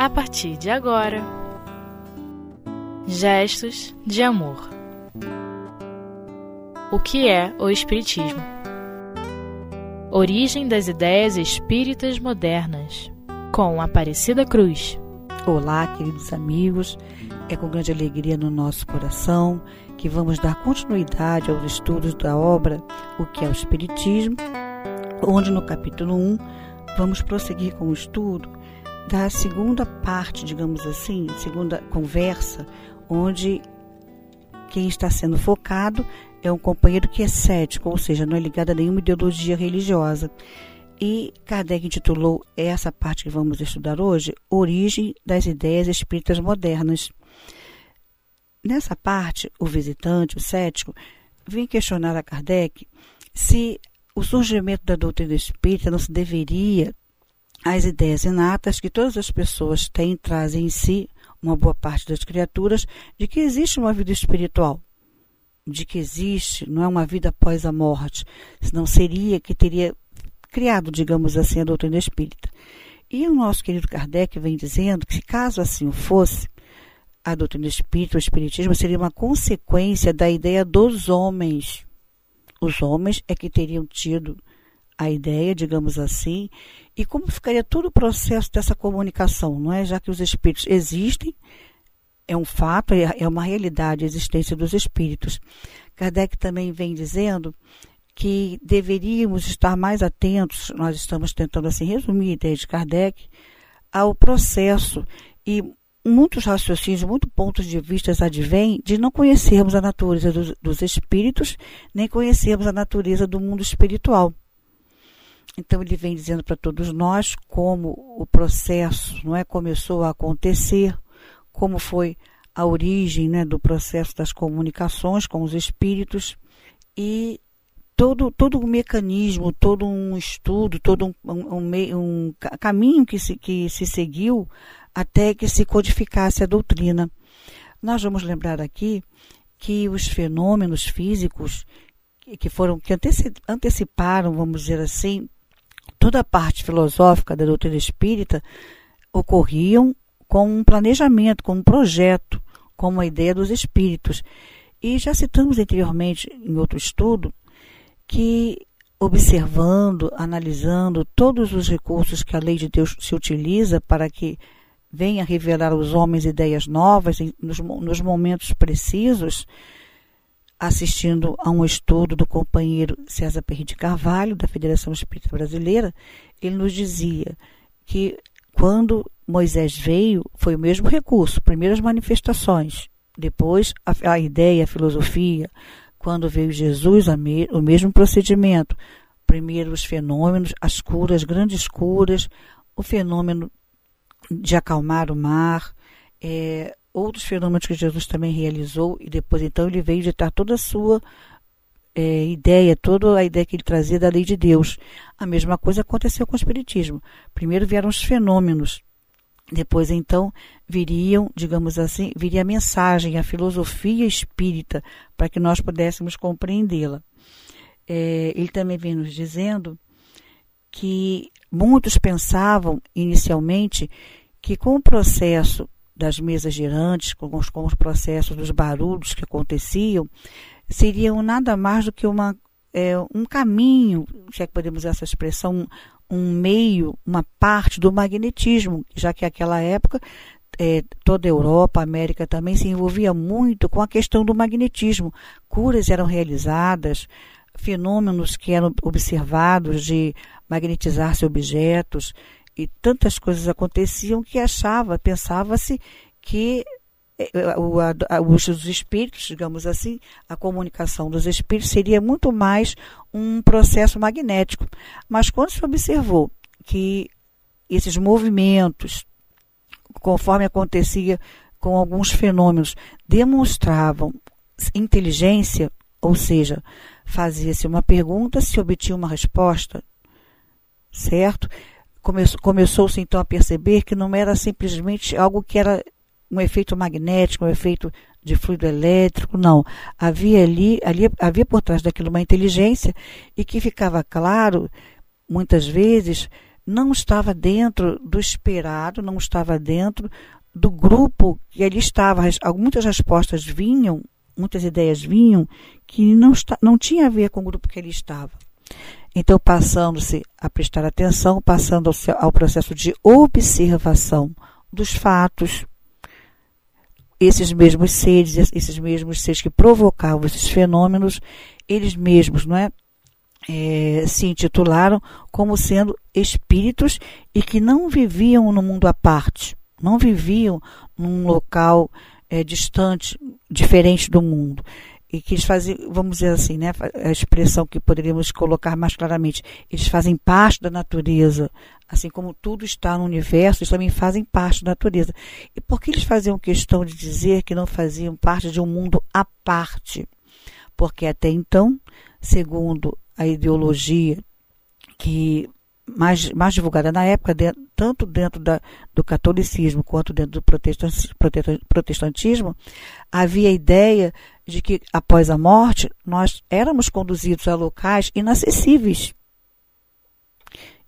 a partir de agora. Gestos de amor. O que é o Espiritismo? Origem das ideias espíritas modernas, com Aparecida Cruz. Olá, queridos amigos. É com grande alegria no nosso coração que vamos dar continuidade aos estudos da obra O que é o Espiritismo, onde no capítulo 1 vamos prosseguir com o estudo da segunda parte, digamos assim, segunda conversa, onde quem está sendo focado é um companheiro que é cético, ou seja, não é ligado a nenhuma ideologia religiosa. E Kardec intitulou essa parte que vamos estudar hoje Origem das Ideias Espíritas Modernas. Nessa parte, o visitante, o cético, vem questionar a Kardec se o surgimento da doutrina espírita não se deveria às ideias inatas que todas as pessoas têm, trazem em si, uma boa parte das criaturas, de que existe uma vida espiritual, de que existe, não é uma vida após a morte, senão seria que teria criado, digamos assim, a doutrina espírita. E o nosso querido Kardec vem dizendo que, caso assim fosse, a doutrina espírita, o espiritismo, seria uma consequência da ideia dos homens. Os homens é que teriam tido a ideia, digamos assim, e como ficaria todo o processo dessa comunicação, não é? Já que os espíritos existem, é um fato, é, é uma realidade a existência dos espíritos. Kardec também vem dizendo que deveríamos estar mais atentos, nós estamos tentando assim resumir a ideia de Kardec, ao processo e muitos raciocínios, muitos pontos de vista advêm de não conhecermos a natureza dos, dos espíritos, nem conhecermos a natureza do mundo espiritual. Então ele vem dizendo para todos nós como o processo, não é, começou a acontecer, como foi a origem, né, do processo das comunicações com os espíritos e todo todo um mecanismo, todo um estudo, todo um, um, um caminho que se, que se seguiu até que se codificasse a doutrina. Nós vamos lembrar aqui que os fenômenos físicos que foram que anteciparam, vamos dizer assim, toda a parte filosófica da doutrina espírita ocorriam com um planejamento, com um projeto, com uma ideia dos espíritos. E já citamos anteriormente em outro estudo que observando, analisando todos os recursos que a lei de Deus se utiliza para que venha revelar aos homens ideias novas nos, nos momentos precisos, assistindo a um estudo do companheiro César Perri de Carvalho, da Federação Espírita Brasileira, ele nos dizia que quando Moisés veio, foi o mesmo recurso, primeiro as manifestações, depois a, a ideia, a filosofia. Quando veio Jesus, me, o mesmo procedimento. Primeiro os fenômenos, as curas, grandes curas, o fenômeno de acalmar o mar, é, outros fenômenos que Jesus também realizou e depois então ele veio ditar toda a sua é, ideia, toda a ideia que ele trazia da lei de Deus. A mesma coisa aconteceu com o Espiritismo. Primeiro vieram os fenômenos, depois então viriam, digamos assim, viria a mensagem, a filosofia espírita, para que nós pudéssemos compreendê-la. É, ele também vem nos dizendo que muitos pensavam inicialmente que com o processo das mesas girantes, com os, com os processos dos barulhos que aconteciam, seriam nada mais do que uma, é, um caminho, se é que podemos usar essa expressão, um meio, uma parte do magnetismo, já que naquela época é, toda a Europa, a América também se envolvia muito com a questão do magnetismo. Curas eram realizadas, fenômenos que eram observados de magnetizar-se objetos, e tantas coisas aconteciam que achava, pensava-se que eh, os espíritos, digamos assim, a comunicação dos espíritos seria muito mais um processo magnético. Mas quando se observou que esses movimentos, conforme acontecia com alguns fenômenos, demonstravam inteligência, ou seja, fazia-se uma pergunta, se obtinha uma resposta, certo? Começou-se então a perceber que não era simplesmente algo que era um efeito magnético, um efeito de fluido elétrico, não. Havia ali, ali havia por trás daquilo uma inteligência e que ficava claro, muitas vezes, não estava dentro do esperado, não estava dentro do grupo que ele estava. Muitas respostas vinham, muitas ideias vinham que não, está, não tinha a ver com o grupo que ele estava. Então, passando-se a prestar atenção, passando ao, processo de observação dos fatos, esses mesmos seres, esses mesmos seres que provocavam esses fenômenos, eles mesmos, não é? é, se intitularam como sendo espíritos e que não viviam no mundo à parte, não viviam num local é, distante, diferente do mundo. E que eles fazem, vamos dizer assim, né, a expressão que poderíamos colocar mais claramente, eles fazem parte da natureza, assim como tudo está no universo, eles também fazem parte da natureza. E por que eles faziam questão de dizer que não faziam parte de um mundo à parte? Porque até então, segundo a ideologia que mais, mais divulgada na época, tanto dentro da, do catolicismo quanto dentro do protestantismo, havia a ideia de que após a morte nós éramos conduzidos a locais inacessíveis.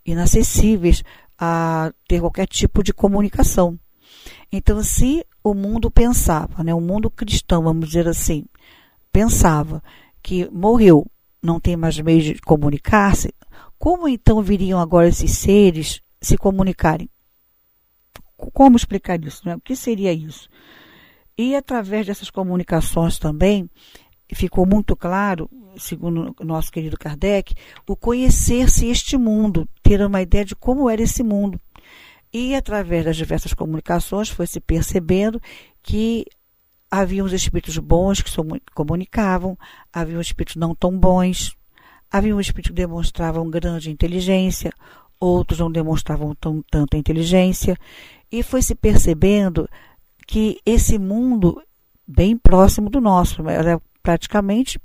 Inacessíveis a ter qualquer tipo de comunicação. Então, se o mundo pensava, né, o mundo cristão, vamos dizer assim, pensava que morreu não tem mais meios de comunicar-se, como então viriam agora esses seres se comunicarem? Como explicar isso? Né? O que seria isso? E através dessas comunicações também ficou muito claro, segundo nosso querido Kardec, o conhecer-se este mundo, ter uma ideia de como era esse mundo. E através das diversas comunicações foi se percebendo que Havia os espíritos bons que comunicavam, havia os espíritos não tão bons, havia espíritos que demonstravam grande inteligência, outros não demonstravam tão, tanta inteligência, e foi se percebendo que esse mundo, bem próximo do nosso, era praticamente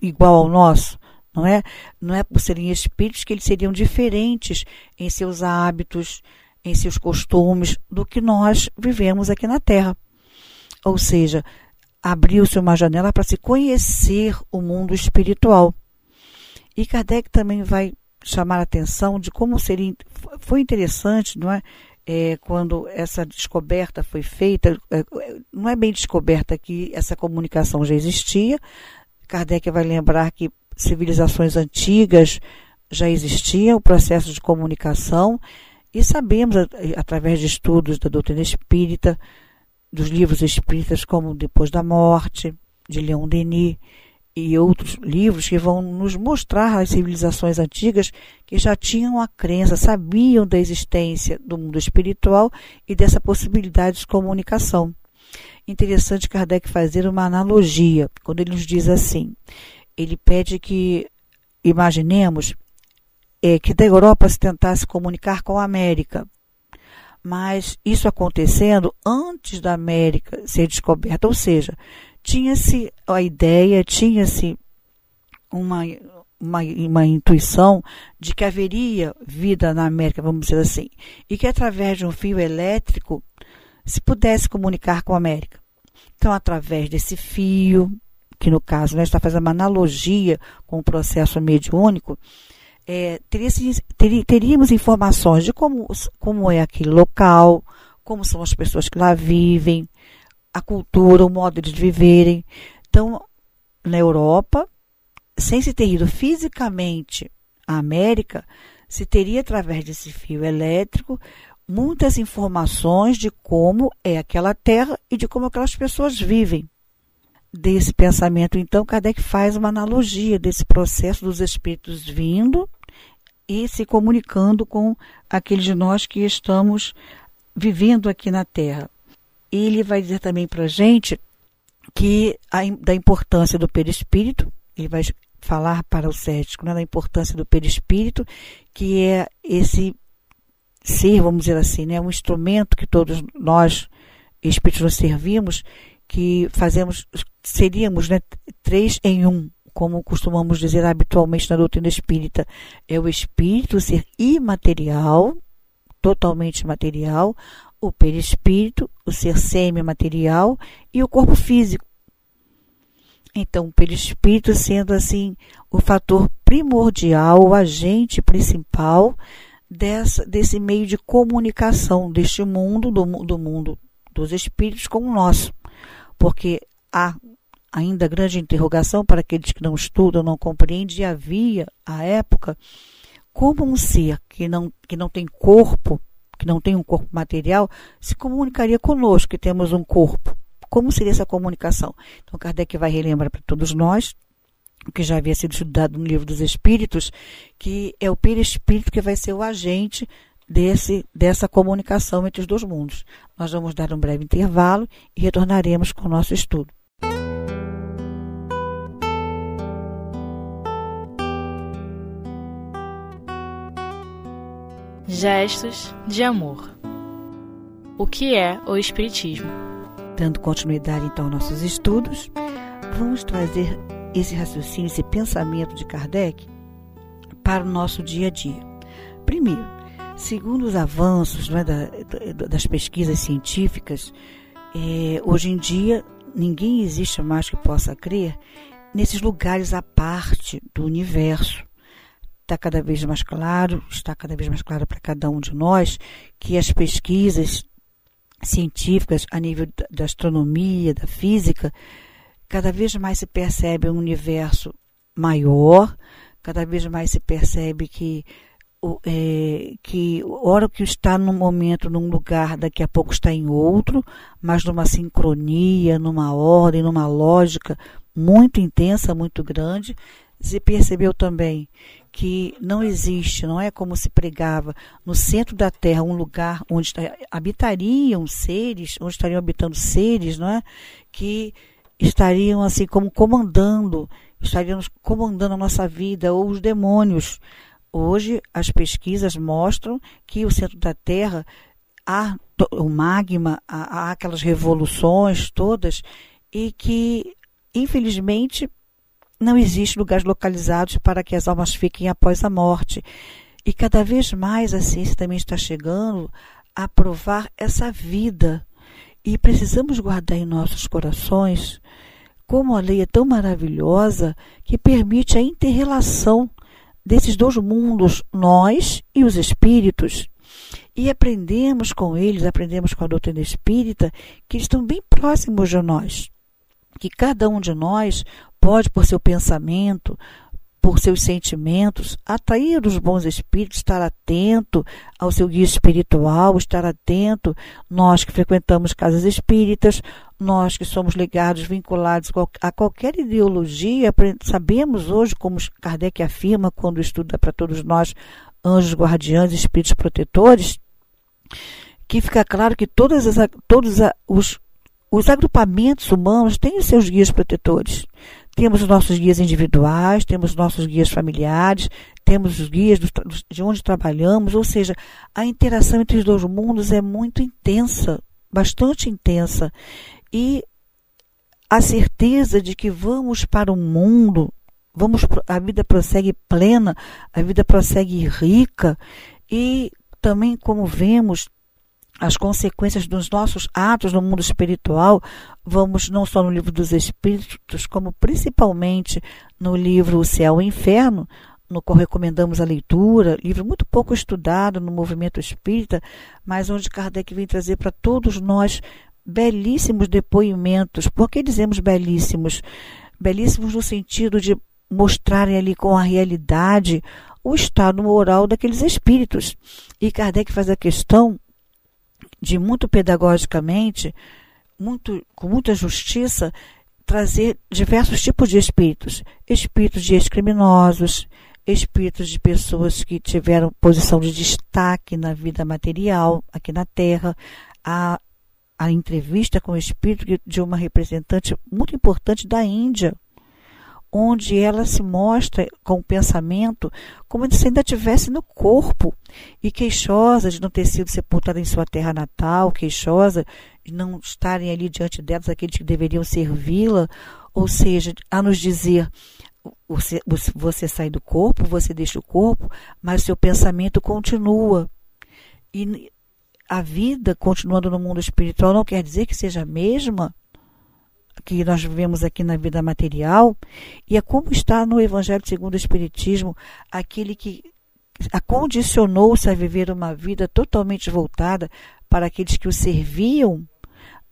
igual ao nosso, não é? Não é por serem espíritos que eles seriam diferentes em seus hábitos, em seus costumes do que nós vivemos aqui na Terra. Ou seja, abriu-se uma janela para se conhecer o mundo espiritual. E Kardec também vai chamar a atenção de como seria. Foi interessante, não é? é quando essa descoberta foi feita, é, não é bem descoberta que essa comunicação já existia. Kardec vai lembrar que civilizações antigas já existiam o processo de comunicação e sabemos, através de estudos da doutrina espírita, dos livros espíritas como Depois da Morte, de Leon Denis, e outros livros que vão nos mostrar as civilizações antigas que já tinham a crença, sabiam da existência do mundo espiritual e dessa possibilidade de comunicação. Interessante Kardec fazer uma analogia, quando ele nos diz assim: ele pede que imaginemos é, que da Europa se tentasse comunicar com a América mas isso acontecendo antes da América ser descoberta, ou seja, tinha-se a ideia, tinha-se uma, uma, uma, intuição de que haveria vida na América, vamos dizer assim, e que através de um fio elétrico se pudesse comunicar com a América. Então, através desse fio, que no caso né, está fazendo uma analogia com o processo mediúnico, é, teríamos informações de como, como é aquele local, como são as pessoas que lá vivem, a cultura, o modo de viverem. Então, na Europa, sem se ter ido fisicamente à América, se teria, através desse fio elétrico, muitas informações de como é aquela terra e de como aquelas pessoas vivem. Desse pensamento, então, Kardec faz uma analogia desse processo dos espíritos vindo e se comunicando com aqueles de nós que estamos vivendo aqui na Terra. Ele vai dizer também para a gente que a, da importância do perispírito, ele vai falar para o cético né, da importância do perispírito, que é esse ser, vamos dizer assim, né, um instrumento que todos nós, espíritos, nos servimos, que fazemos, seríamos né, três em um, como costumamos dizer habitualmente na doutrina espírita, é o espírito, o ser imaterial, totalmente material, o perispírito, o ser semimaterial e o corpo físico. Então, o perispírito sendo assim o fator primordial, o agente principal dessa, desse meio de comunicação deste mundo, do, do mundo dos espíritos com o nosso. Porque há ainda grande interrogação para aqueles que não estudam, não compreendem, e havia, à época, como um ser que não, que não tem corpo, que não tem um corpo material, se comunicaria conosco, que temos um corpo. Como seria essa comunicação? Então, Kardec vai relembrar para todos nós, o que já havia sido estudado no livro dos Espíritos, que é o perispírito que vai ser o agente desse, dessa comunicação entre os dois mundos. Nós vamos dar um breve intervalo e retornaremos com o nosso estudo. Gestos de amor. O que é o Espiritismo? Dando continuidade então aos nossos estudos, vamos trazer esse raciocínio, esse pensamento de Kardec para o nosso dia a dia. Primeiro, segundo os avanços é, da, das pesquisas científicas, é, hoje em dia ninguém existe mais que possa crer nesses lugares à parte do universo está cada vez mais claro, está cada vez mais claro para cada um de nós, que as pesquisas científicas a nível da astronomia, da física, cada vez mais se percebe um universo maior, cada vez mais se percebe que é, que hora que está num momento num lugar, daqui a pouco está em outro, mas numa sincronia, numa ordem, numa lógica muito intensa, muito grande. Se percebeu também que não existe, não é como se pregava no centro da Terra um lugar onde habitariam seres, onde estariam habitando seres, não é, que estariam assim como comandando, estariam comandando a nossa vida ou os demônios. Hoje as pesquisas mostram que o centro da Terra há o magma, há, há aquelas revoluções todas e que infelizmente não existe lugares localizados para que as almas fiquem após a morte. E cada vez mais a ciência também está chegando a provar essa vida. E precisamos guardar em nossos corações como a lei é tão maravilhosa que permite a interrelação desses dois mundos, nós e os espíritos. E aprendemos com eles, aprendemos com a doutrina espírita, que eles estão bem próximos de nós. Que cada um de nós pode, por seu pensamento, por seus sentimentos, atrair os bons espíritos, estar atento ao seu guia espiritual, estar atento, nós que frequentamos casas espíritas, nós que somos ligados, vinculados a qualquer ideologia, sabemos hoje, como Kardec afirma quando estuda para todos nós, anjos guardiães, espíritos protetores, que fica claro que todas as, todos os, os agrupamentos humanos têm os seus guias protetores. Temos os nossos guias individuais, temos nossos guias familiares, temos os guias do, de onde trabalhamos, ou seja, a interação entre os dois mundos é muito intensa, bastante intensa. E a certeza de que vamos para um mundo, vamos, a vida prossegue plena, a vida prossegue rica, e também, como vemos, as consequências dos nossos atos no mundo espiritual, vamos não só no livro dos Espíritos, como principalmente no livro O Céu e o Inferno, no qual recomendamos a leitura, livro muito pouco estudado no movimento espírita, mas onde Kardec vem trazer para todos nós belíssimos depoimentos. Por que dizemos belíssimos? Belíssimos no sentido de mostrarem ali com a realidade o estado moral daqueles espíritos. E Kardec faz a questão de muito pedagogicamente, muito, com muita justiça, trazer diversos tipos de espíritos. Espíritos de ex-criminosos, espíritos de pessoas que tiveram posição de destaque na vida material aqui na Terra. A, a entrevista com o espírito de uma representante muito importante da Índia, onde ela se mostra com o pensamento como se ainda estivesse no corpo. E queixosa de não ter sido sepultada em sua terra natal, queixosa de não estarem ali diante delas aqueles que deveriam servi-la, ou seja, a nos dizer você, você sai do corpo, você deixa o corpo, mas seu pensamento continua. E a vida continuando no mundo espiritual não quer dizer que seja a mesma que nós vivemos aqui na vida material, e é como está no Evangelho segundo o Espiritismo, aquele que acondicionou-se a viver uma vida totalmente voltada para aqueles que o serviam,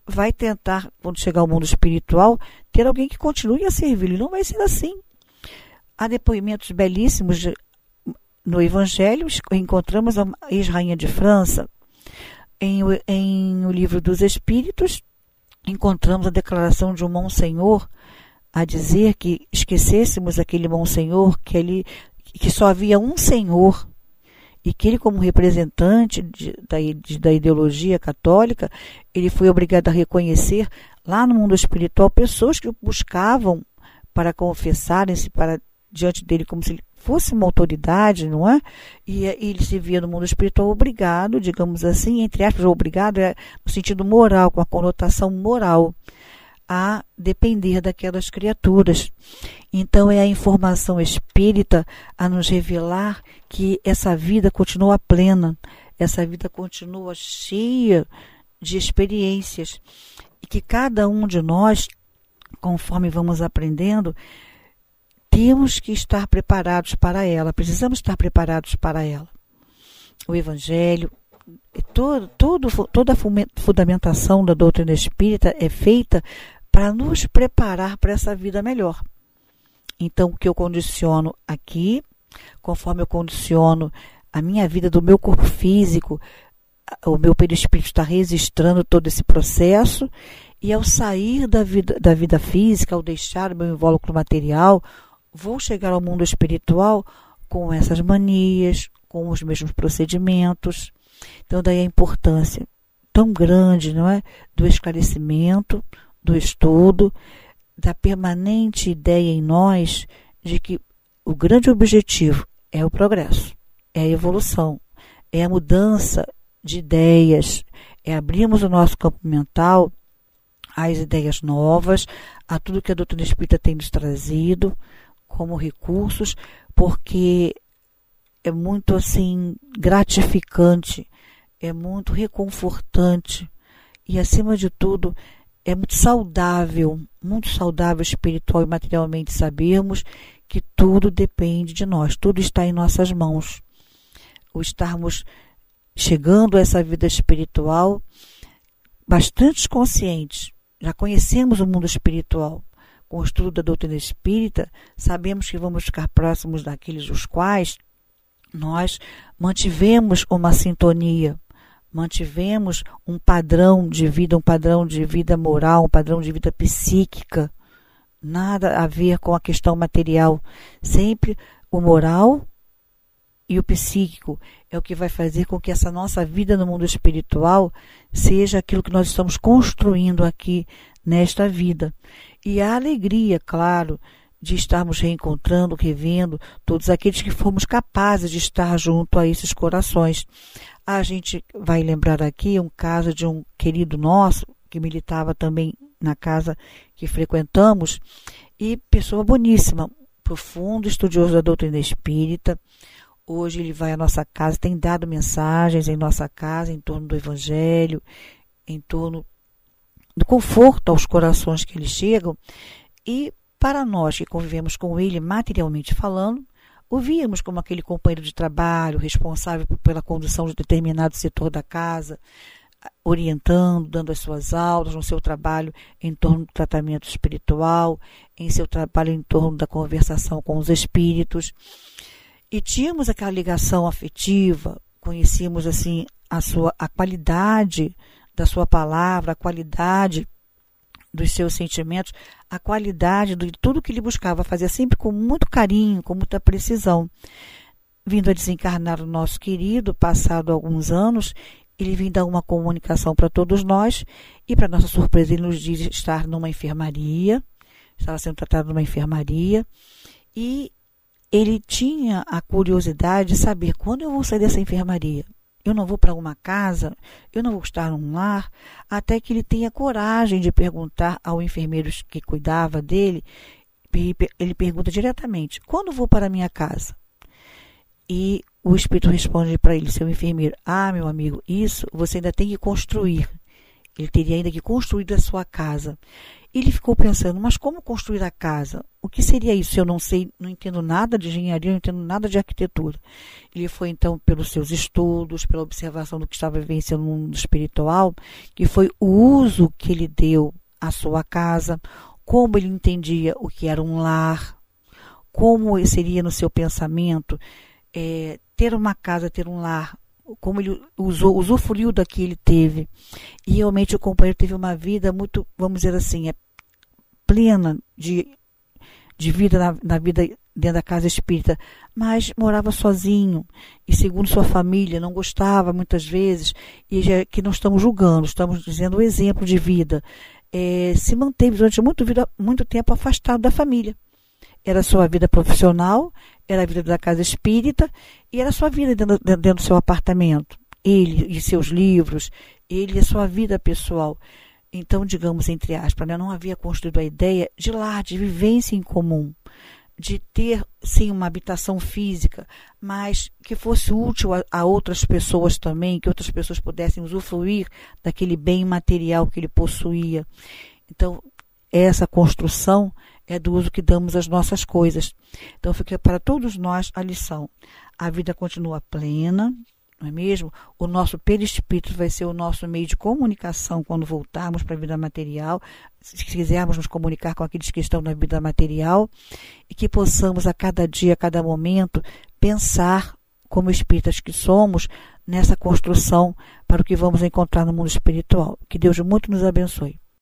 vai tentar, quando chegar ao mundo espiritual, ter alguém que continue a servir. E não vai ser assim. Há depoimentos belíssimos de, no Evangelho, encontramos a ex-rainha de França. Em, em o livro dos Espíritos, encontramos a declaração de um Monsenhor a dizer que esquecêssemos aquele Monsenhor, que, ele, que só havia um Senhor e que ele, como representante de, da, de, da ideologia católica, ele foi obrigado a reconhecer lá no mundo espiritual pessoas que o buscavam para confessarem-se para diante dele como se fosse uma autoridade, não é? E, e, ele se via no mundo espiritual obrigado, digamos assim, entre aspas, obrigado é no sentido moral, com a conotação moral a depender daquelas criaturas. Então é a informação espírita a nos revelar que essa vida continua plena, essa vida continua cheia de experiências e que cada um de nós, conforme vamos aprendendo, temos que estar preparados para ela, precisamos estar preparados para ela. O Evangelho, todo, todo, toda a fundamentação da doutrina espírita é feita para nos preparar para essa vida melhor. Então, o que eu condiciono aqui, conforme eu condiciono a minha vida do meu corpo físico, o meu perispírito está registrando todo esse processo, e ao sair da vida, da vida física, ao deixar o meu invólucro material, vou chegar ao mundo espiritual com essas manias, com os mesmos procedimentos. Então, daí a importância tão grande, não é, do esclarecimento, do estudo, da permanente ideia em nós de que o grande objetivo é o progresso, é a evolução, é a mudança de ideias, é abrirmos o nosso campo mental às ideias novas, a tudo que a doutrina espírita tem nos trazido como recursos, porque é muito assim gratificante, é muito reconfortante e acima de tudo é muito saudável, muito saudável espiritual e materialmente sabermos que tudo depende de nós, tudo está em nossas mãos. O estarmos chegando a essa vida espiritual bastante conscientes, já conhecemos o mundo espiritual. Com o estudo da doutrina espírita, sabemos que vamos ficar próximos daqueles dos quais nós mantivemos uma sintonia, mantivemos um padrão de vida, um padrão de vida moral, um padrão de vida psíquica, nada a ver com a questão material. Sempre o moral e o psíquico é o que vai fazer com que essa nossa vida no mundo espiritual seja aquilo que nós estamos construindo aqui nesta vida. E a alegria, claro, de estarmos reencontrando, revendo todos aqueles que fomos capazes de estar junto a esses corações. A gente vai lembrar aqui um caso de um querido nosso que militava também na casa que frequentamos e pessoa boníssima, profundo estudioso da doutrina espírita. Hoje ele vai à nossa casa, tem dado mensagens em nossa casa em torno do evangelho, em torno do conforto aos corações que eles chegam. E para nós que convivemos com ele materialmente falando, o víamos como aquele companheiro de trabalho responsável pela condução de determinado setor da casa, orientando, dando as suas aulas no seu trabalho em torno do tratamento espiritual, em seu trabalho em torno da conversação com os espíritos. E tínhamos aquela ligação afetiva, conhecíamos assim a sua a qualidade da sua palavra, a qualidade dos seus sentimentos, a qualidade de tudo que ele buscava fazer, sempre com muito carinho, com muita precisão. Vindo a desencarnar o nosso querido, passado alguns anos, ele vem dar uma comunicação para todos nós e, para nossa surpresa, ele nos diz estar numa enfermaria, estava sendo tratado numa enfermaria e ele tinha a curiosidade de saber quando eu vou sair dessa enfermaria eu não vou para uma casa, eu não vou estar num lar, até que ele tenha coragem de perguntar ao enfermeiro que cuidava dele. Ele pergunta diretamente: quando vou para minha casa? E o espírito responde para ele, seu enfermeiro: Ah, meu amigo, isso você ainda tem que construir. Ele teria ainda que construir a sua casa. Ele ficou pensando, mas como construir a casa? O que seria isso? Eu não sei, não entendo nada de engenharia, não entendo nada de arquitetura. Ele foi então pelos seus estudos, pela observação do que estava vivenciando no mundo espiritual, que foi o uso que ele deu à sua casa, como ele entendia o que era um lar, como seria no seu pensamento é, ter uma casa, ter um lar, como ele usou, usufruiu da que ele teve. E realmente o companheiro teve uma vida muito, vamos dizer assim, é plena de, de vida na, na vida dentro da casa espírita, mas morava sozinho e segundo sua família não gostava muitas vezes e já que não estamos julgando, estamos dizendo o exemplo de vida. É, se manteve durante muito, muito tempo afastado da família. Era sua vida profissional, era a vida da casa espírita e era a sua vida dentro, dentro do seu apartamento. Ele e seus livros, ele e a sua vida pessoal. Então, digamos, entre aspas, né, não havia construído a ideia de lá, de vivência em comum, de ter, sim, uma habitação física, mas que fosse útil a, a, outras pessoas também, que outras pessoas pudessem usufruir daquele bem material que ele possuía. Então, essa construção é do uso que damos às nossas coisas. Então fica para todos nós a lição. A vida continua plena, não é mesmo? O nosso perispírito vai ser o nosso meio de comunicação quando voltarmos para a vida material, se quisermos nos comunicar com aqueles que estão na vida material, e que possamos a cada dia, a cada momento, pensar como espíritas que somos nessa construção para o que vamos encontrar no mundo espiritual. Que Deus muito nos abençoe.